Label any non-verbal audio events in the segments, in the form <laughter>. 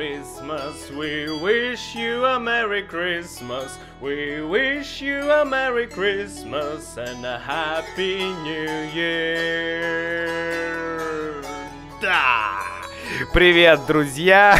Christmas. We wish you a Merry Christmas. We wish you a Merry Christmas and a Happy New Year. Да! Привет, друзья!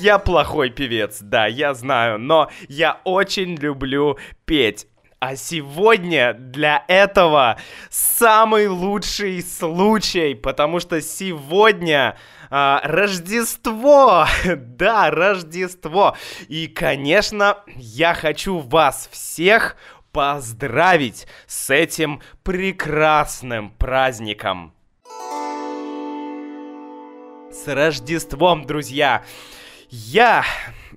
Я плохой певец, да, я знаю, но я очень люблю петь. А сегодня для этого самый лучший случай, потому что сегодня а, Рождество! <laughs> да, Рождество! И, конечно, я хочу вас всех поздравить с этим прекрасным праздником. С Рождеством, друзья! Я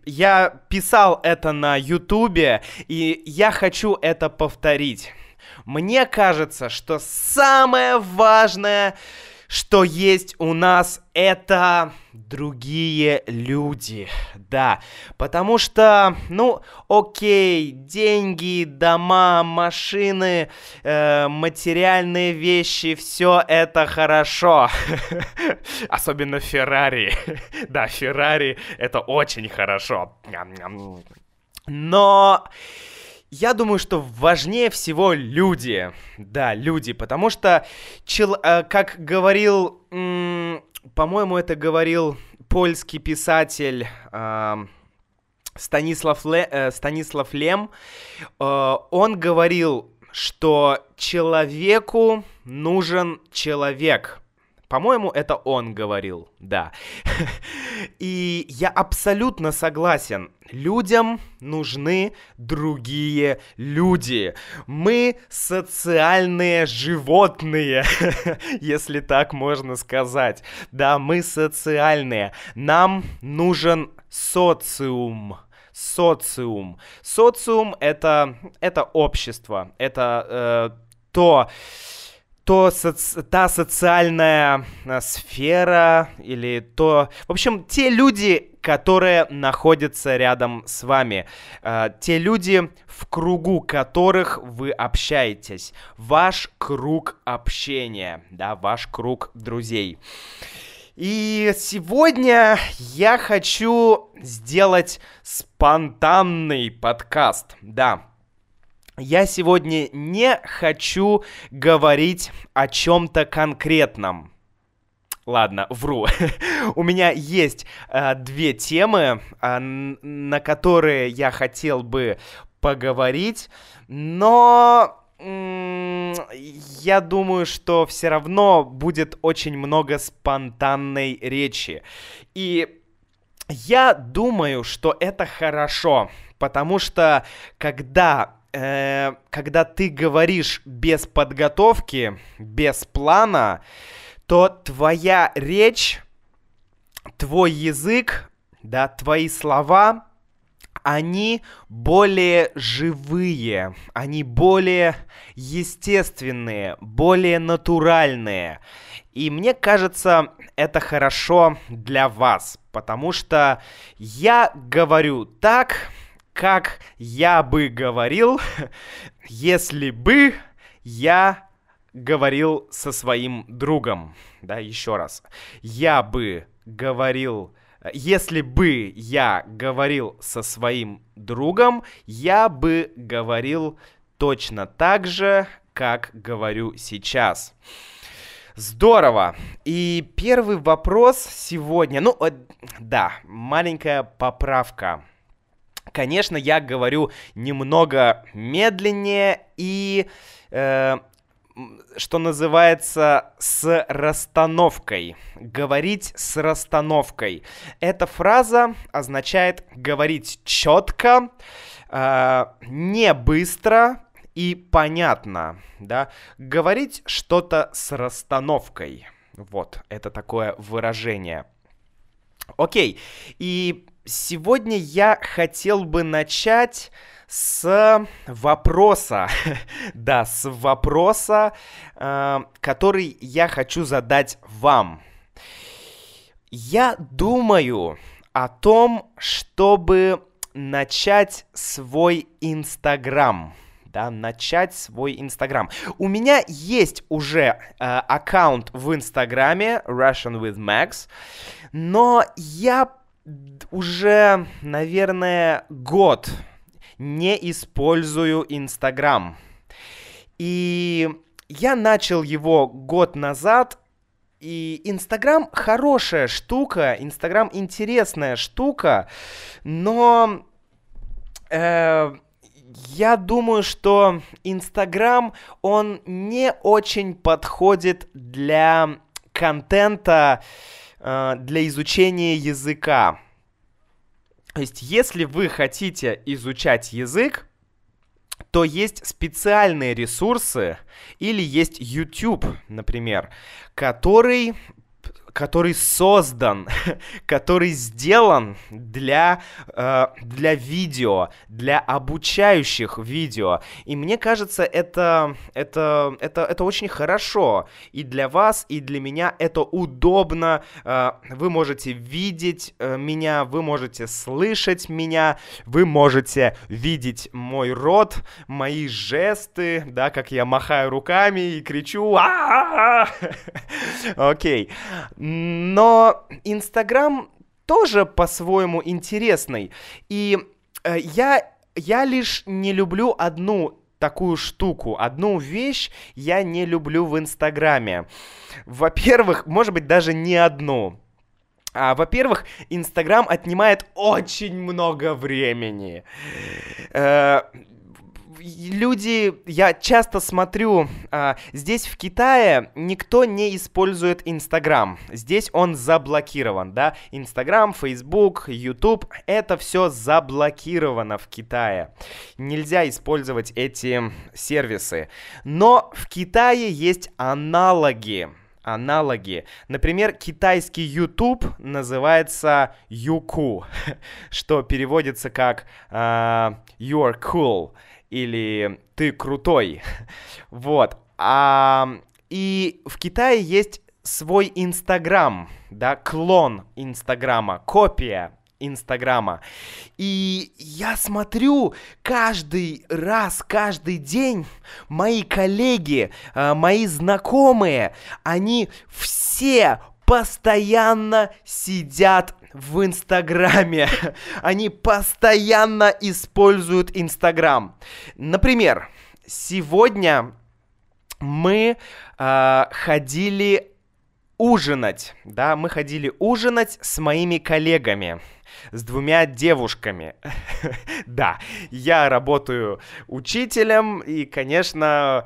я писал это на Ютубе, и я хочу это повторить. Мне кажется, что самое важное, что есть у нас, это другие люди. Да, потому что, ну, окей, деньги, дома, машины, э, материальные вещи, все это хорошо. <laughs> Особенно Феррари. <laughs> да, Феррари это очень хорошо. Но я думаю, что важнее всего люди. Да, люди, потому что, чел, э, как говорил, по-моему, это говорил польский писатель э, Станислав, Ле, э, Станислав Лем, э, он говорил, что человеку нужен человек. По-моему, это он говорил, да. <laughs> И я абсолютно согласен. Людям нужны другие люди. Мы социальные животные, <laughs> если так можно сказать. Да, мы социальные. Нам нужен социум социум. Социум это, это общество, это э, то, то соци... та социальная э, сфера или то... В общем, те люди, которые находятся рядом с вами, э, те люди, в кругу которых вы общаетесь, ваш круг общения, да, ваш круг друзей. И сегодня я хочу сделать спонтанный подкаст, да, я сегодня не хочу говорить о чем-то конкретном. Ладно, вру. <laughs> У меня есть э, две темы, э, на которые я хотел бы поговорить, но я думаю, что все равно будет очень много спонтанной речи. И я думаю, что это хорошо, потому что когда э, когда ты говоришь без подготовки, без плана, то твоя речь, твой язык, да, твои слова, они более живые, они более естественные, более натуральные. И мне кажется, это хорошо для вас, потому что я говорю так, как я бы говорил, <laughs> если бы я говорил со своим другом. Да, еще раз. Я бы говорил... Если бы я говорил со своим другом, я бы говорил точно так же, как говорю сейчас. Здорово. И первый вопрос сегодня. Ну, э, да, маленькая поправка. Конечно, я говорю немного медленнее и, э, что называется, с расстановкой. Говорить с расстановкой. Эта фраза означает говорить четко, э, не быстро и понятно, да. Говорить что-то с расстановкой. Вот, это такое выражение. Окей, и Сегодня я хотел бы начать с вопроса, <laughs> да, с вопроса, э, который я хочу задать вам. Я думаю о том, чтобы начать свой Инстаграм. да, начать свой Инстаграм. У меня есть уже э, аккаунт в Инстаграме Russian with Max, но я уже, наверное, год не использую Инстаграм. И я начал его год назад, и Инстаграм хорошая штука, Инстаграм интересная штука, но э, я думаю, что Инстаграм, он не очень подходит для контента, э, для изучения языка. То есть, если вы хотите изучать язык, то есть специальные ресурсы или есть YouTube, например, который который создан, <laughs> который сделан для, э, для видео, для обучающих видео. И мне кажется, это, это, это, это очень хорошо. И для вас, и для меня это удобно. Э, вы можете видеть э, меня, вы можете слышать меня, вы можете видеть мой рот, мои жесты, да, как я махаю руками и кричу. <laughs> Окей. Но Инстаграм тоже по-своему интересный. И э, я, я лишь не люблю одну такую штуку. Одну вещь я не люблю в Инстаграме. Во-первых, может быть, даже не одну. А, во-первых, Инстаграм отнимает очень много времени. Э, люди, я часто смотрю, а, здесь в Китае никто не использует Инстаграм. Здесь он заблокирован, да? Инстаграм, Фейсбук, Ютуб, это все заблокировано в Китае. Нельзя использовать эти сервисы. Но в Китае есть аналоги аналоги. Например, китайский YouTube называется Юку, <laughs> что переводится как uh, You're cool или ты крутой. <laughs> Вот. А, и в Китае есть свой Инстаграм, да, клон Инстаграма, копия Инстаграма. И я смотрю каждый раз, каждый день мои коллеги, а, мои знакомые, они все постоянно сидят в Инстаграме. <laughs> Они постоянно используют Инстаграм. Например, сегодня мы э, ходили ужинать, да, мы ходили ужинать с моими коллегами с двумя девушками. <laughs> да, я работаю учителем, и, конечно,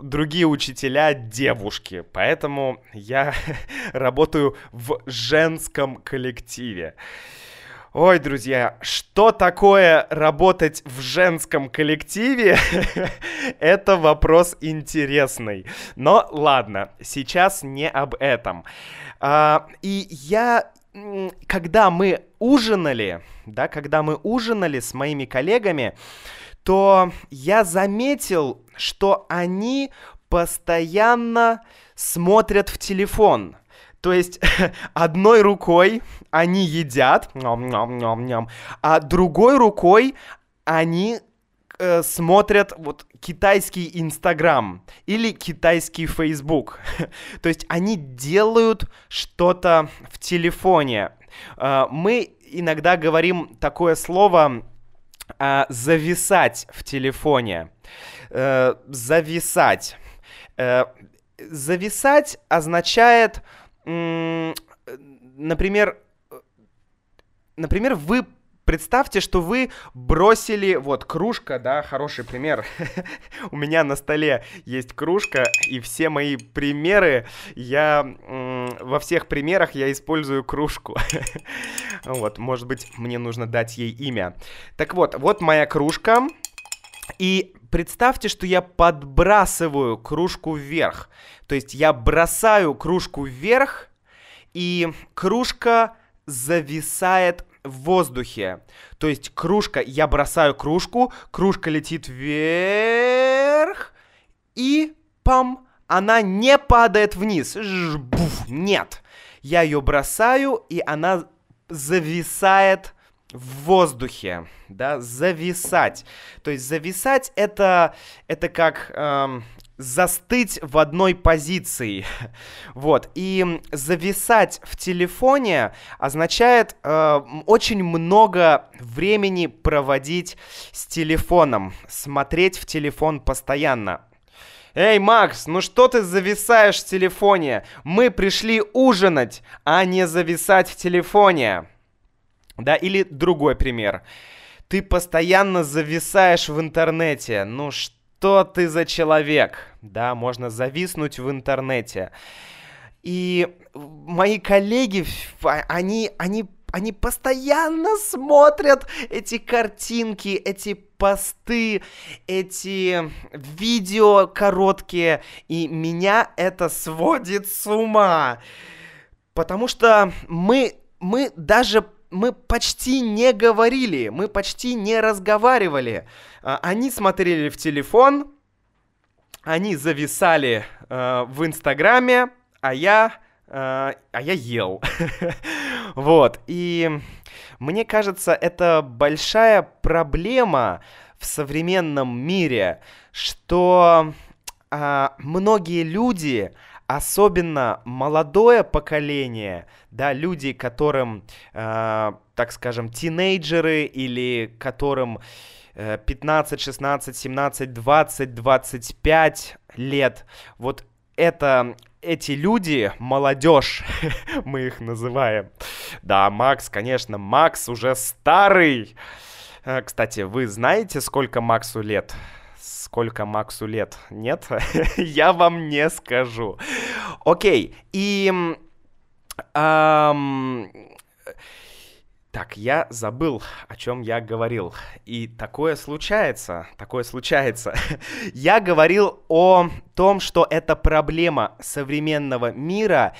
другие учителя девушки, поэтому я <laughs> работаю в женском коллективе. Ой, друзья, что такое работать в женском коллективе? <laughs> Это вопрос интересный. Но ладно, сейчас не об этом. А, и я когда мы ужинали, да, когда мы ужинали с моими коллегами, то я заметил, что они постоянно смотрят в телефон. То есть <laughs> одной рукой они едят, а другой рукой они э, смотрят вот китайский Инстаграм или китайский Фейсбук. <laughs> То есть они делают что-то в телефоне. Э, мы иногда говорим такое слово э, зависать в телефоне. Э, зависать. Э, зависать означает, например, например, вы Представьте, что вы бросили, вот, кружка, да, хороший пример. <laughs> У меня на столе есть кружка, и все мои примеры, я, во всех примерах я использую кружку. <laughs> вот, может быть, мне нужно дать ей имя. Так вот, вот моя кружка, и представьте, что я подбрасываю кружку вверх. То есть я бросаю кружку вверх, и кружка зависает в воздухе. То есть кружка, я бросаю кружку, кружка летит вверх, и пам, она не падает вниз. Жбуф, нет. Я ее бросаю, и она зависает в воздухе, да, зависать. То есть зависать это, это как эм, застыть в одной позиции. <laughs> вот. И зависать в телефоне означает э, очень много времени проводить с телефоном, смотреть в телефон постоянно. Эй, Макс, ну что ты зависаешь в телефоне? Мы пришли ужинать, а не зависать в телефоне. Да, или другой пример. Ты постоянно зависаешь в интернете. Ну что? ты за человек, да, можно зависнуть в интернете. И мои коллеги, они, они, они постоянно смотрят эти картинки, эти посты, эти видео короткие, и меня это сводит с ума. Потому что мы, мы даже мы почти не говорили, мы почти не разговаривали. А, они смотрели в телефон, они зависали э, в Инстаграме, а я, э, а я ел. <laughs> вот, и мне кажется, это большая проблема в современном мире, что э, многие люди, особенно молодое поколение, да, люди, которым, э, так скажем, тинейджеры или которым 15, 16, 17, 20, 25 лет, вот это эти люди, молодежь, <laughs> мы их называем. Да, Макс, конечно, Макс уже старый. Э, кстати, вы знаете, сколько Максу лет? сколько Максу лет. Нет? <laughs> Я вам не скажу. Окей, и... Эм, так, я забыл, о чем я говорил. И такое случается, такое случается. <laughs> я говорил о том, что это проблема современного мира.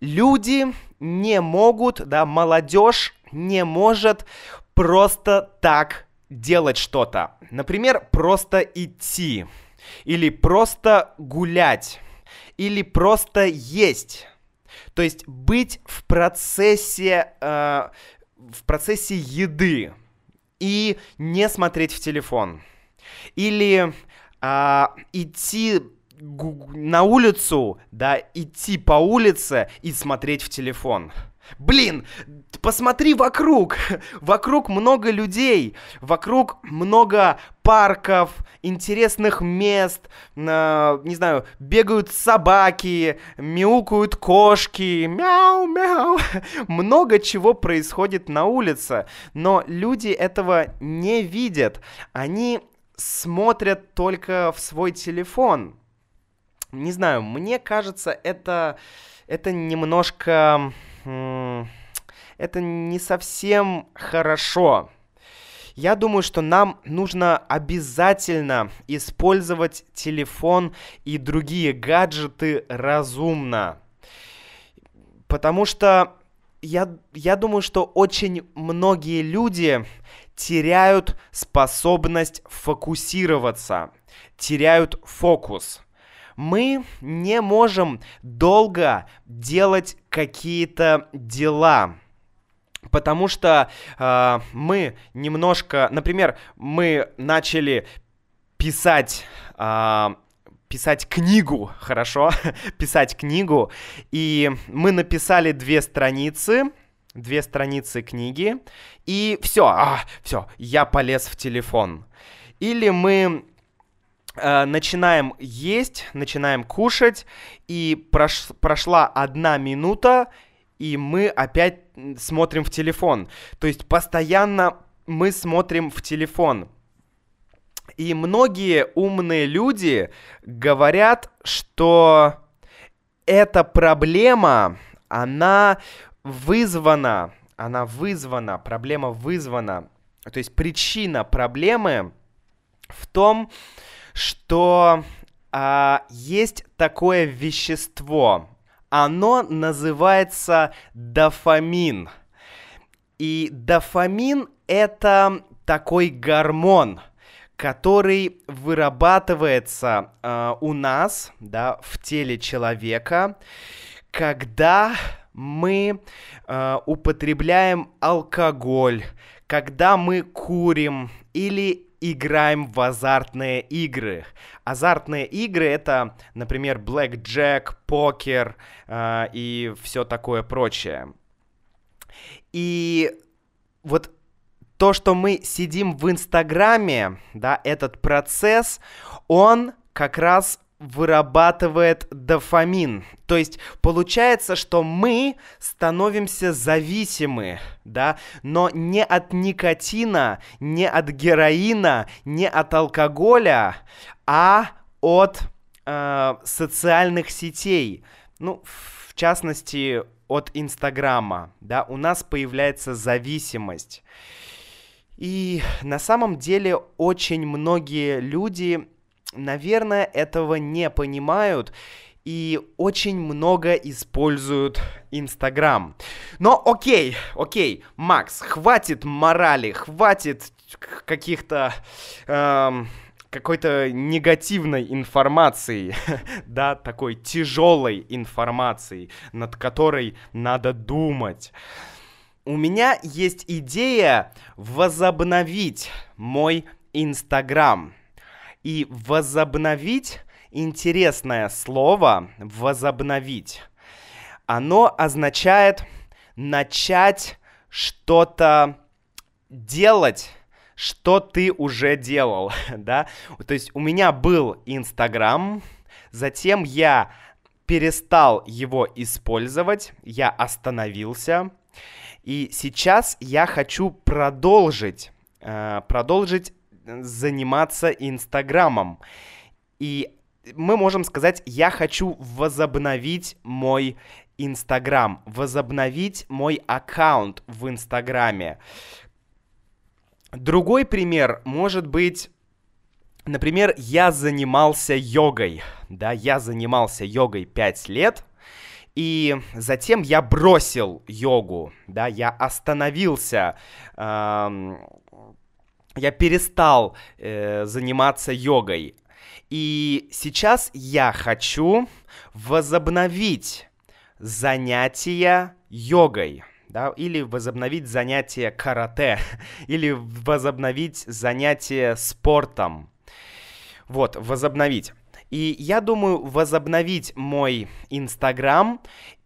Люди не могут, да, молодежь не может просто так делать что-то. Например, просто идти. Или просто гулять. Или просто есть. То есть быть в процессе, э, в процессе еды и не смотреть в телефон. Или э, идти на улицу, да, идти по улице и смотреть в телефон. Блин, посмотри вокруг. <laughs> Вокруг много людей, вокруг много парков, интересных мест, э, не знаю, бегают собаки, мяукают кошки, мяу-мяу. <laughs> Много чего происходит на улице, но люди этого не видят. Они смотрят только в свой телефон. Не знаю, мне кажется, это, это немножко это не совсем хорошо. Я думаю, что нам нужно обязательно использовать телефон и другие гаджеты разумно. Потому что я, я думаю, что очень многие люди теряют способность фокусироваться, теряют фокус мы не можем долго делать какие-то дела. Потому что э, мы немножко, например, мы начали писать э, писать книгу, хорошо, <laughs> писать книгу, и мы написали две страницы, две страницы книги, и все, а, все, я полез в телефон. Или мы начинаем есть, начинаем кушать, и прош, прошла одна минута, и мы опять смотрим в телефон. То есть постоянно мы смотрим в телефон. И многие умные люди говорят, что эта проблема, она вызвана, она вызвана, проблема вызвана, то есть причина проблемы в том, что а, есть такое вещество. Оно называется дофамин. И дофамин это такой гормон, который вырабатывается э, у нас, да, в теле человека, когда мы э, употребляем алкоголь, когда мы курим или играем в азартные игры. Азартные игры это, например, blackjack, покер э, и все такое прочее. И вот то, что мы сидим в Инстаграме, да, этот процесс, он как раз вырабатывает дофамин. То есть получается, что мы становимся зависимы, да, но не от никотина, не от героина, не от алкоголя, а от э, социальных сетей. Ну, в частности, от Инстаграма, да, у нас появляется зависимость. И на самом деле очень многие люди наверное, этого не понимают и очень много используют Инстаграм. Но окей, окей, Макс, хватит морали, хватит каких-то... Эм, какой-то негативной информации, <laughs> да, такой тяжелой информации, над которой надо думать. У меня есть идея возобновить мой Инстаграм. И возобновить интересное слово возобновить. Оно означает начать что-то делать, что ты уже делал, <laughs> да? То есть у меня был Инстаграм, затем я перестал его использовать, я остановился, и сейчас я хочу продолжить, э, продолжить заниматься Инстаграмом. И мы можем сказать, я хочу возобновить мой Инстаграм, возобновить мой аккаунт в Инстаграме. Другой пример может быть, например, я занимался йогой, да, я занимался йогой 5 лет, и затем я бросил йогу, да, я остановился, эм, я перестал э, заниматься йогой. И сейчас я хочу возобновить занятия йогой. Да, или возобновить занятия карате, <laughs> или возобновить занятия спортом. Вот, возобновить. И я думаю возобновить мой Инстаграм,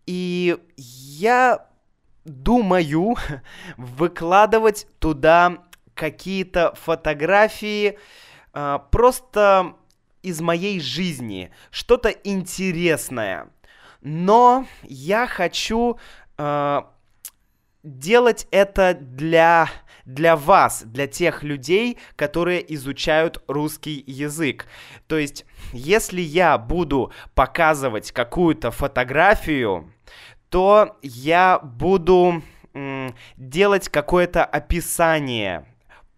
и я думаю <laughs> выкладывать туда какие-то фотографии э, просто из моей жизни, что-то интересное. Но я хочу э, делать это для для вас, для тех людей, которые изучают русский язык. То есть, если я буду показывать какую-то фотографию, то я буду делать какое-то описание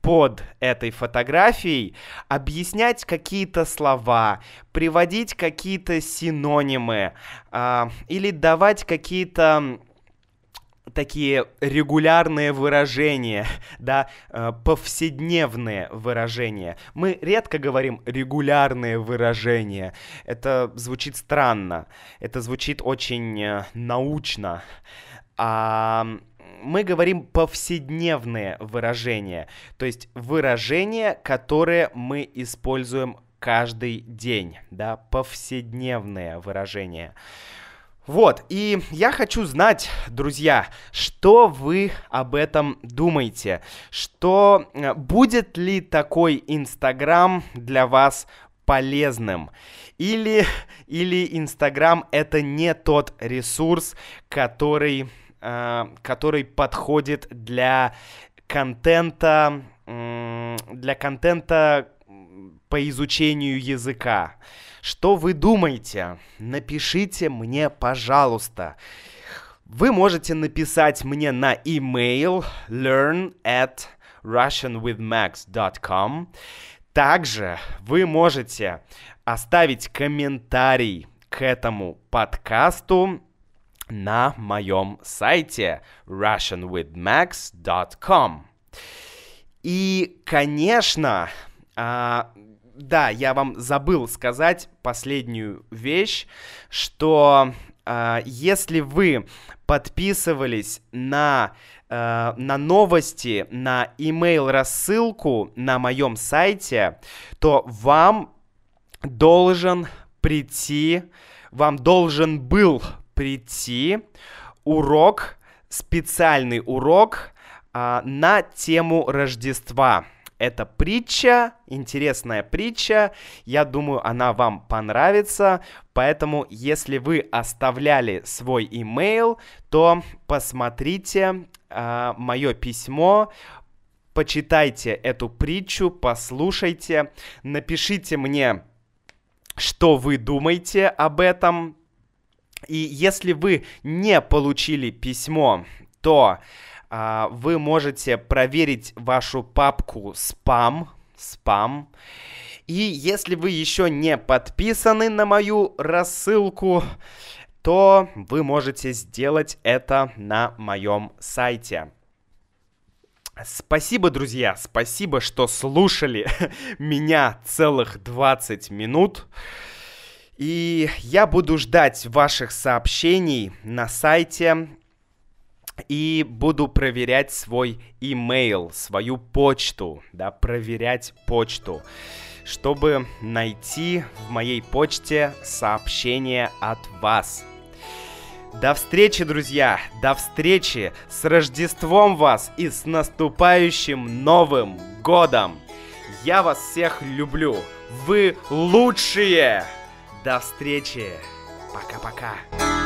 под этой фотографией объяснять какие-то слова, приводить какие-то синонимы э, или давать какие-то такие регулярные выражения, <laughs> да, э, повседневные выражения. Мы редко говорим регулярные выражения. Это звучит странно, это звучит очень э, научно. А мы говорим повседневные выражения, то есть выражения, которые мы используем каждый день, да, повседневные выражения. Вот, и я хочу знать, друзья, что вы об этом думаете, что э, будет ли такой Инстаграм для вас полезным. Или, или Инстаграм это не тот ресурс, который который подходит для контента, для контента по изучению языка. Что вы думаете? Напишите мне, пожалуйста. Вы можете написать мне на email learn at russianwithmax.com. Также вы можете оставить комментарий к этому подкасту на моем сайте russianwithmax.com. И, конечно, а, да, я вам забыл сказать последнюю вещь, что а, если вы подписывались на э, на новости, на email рассылку на моем сайте, то вам должен прийти, вам должен был прийти урок, специальный урок а, на тему Рождества. Это притча, интересная притча. Я думаю, она вам понравится. Поэтому, если вы оставляли свой имейл, то посмотрите э, мое письмо, почитайте эту притчу, послушайте, напишите мне, что вы думаете об этом. И если вы не получили письмо, то а, вы можете проверить вашу папку спам, спам. И если вы еще не подписаны на мою рассылку, то вы можете сделать это на моем сайте. Спасибо, друзья, спасибо, что слушали <laughs> меня целых 20 минут. И я буду ждать ваших сообщений на сайте и буду проверять свой email, свою почту, да, проверять почту, чтобы найти в моей почте сообщение от вас. До встречи, друзья! До встречи! С Рождеством вас и с наступающим Новым Годом! Я вас всех люблю! Вы лучшие! До встречи! Пока-пока!